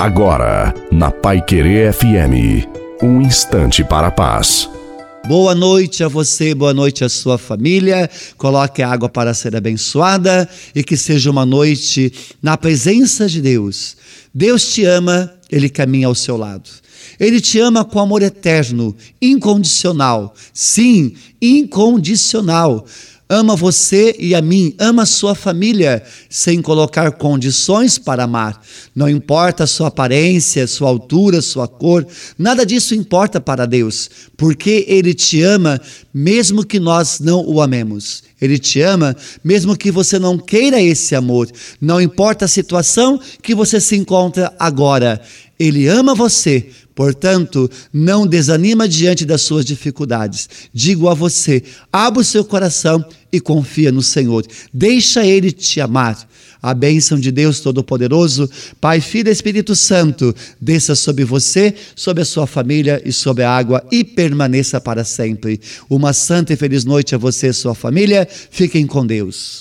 Agora, na Pai Querer FM, um instante para a paz. Boa noite a você, boa noite à sua família. Coloque a água para ser abençoada e que seja uma noite na presença de Deus. Deus te ama, ele caminha ao seu lado. Ele te ama com amor eterno, incondicional. Sim, incondicional ama você e a mim, ama sua família, sem colocar condições para amar. Não importa sua aparência, sua altura, sua cor, nada disso importa para Deus, porque Ele te ama mesmo que nós não o amemos. Ele te ama mesmo que você não queira esse amor. Não importa a situação que você se encontra agora. Ele ama você, portanto, não desanima diante das suas dificuldades. Digo a você: abra o seu coração e confia no Senhor. Deixa Ele te amar. A bênção de Deus Todo-Poderoso, Pai, Filho e Espírito Santo, desça sobre você, sobre a sua família e sobre a água e permaneça para sempre. Uma santa e feliz noite a você e sua família. Fiquem com Deus.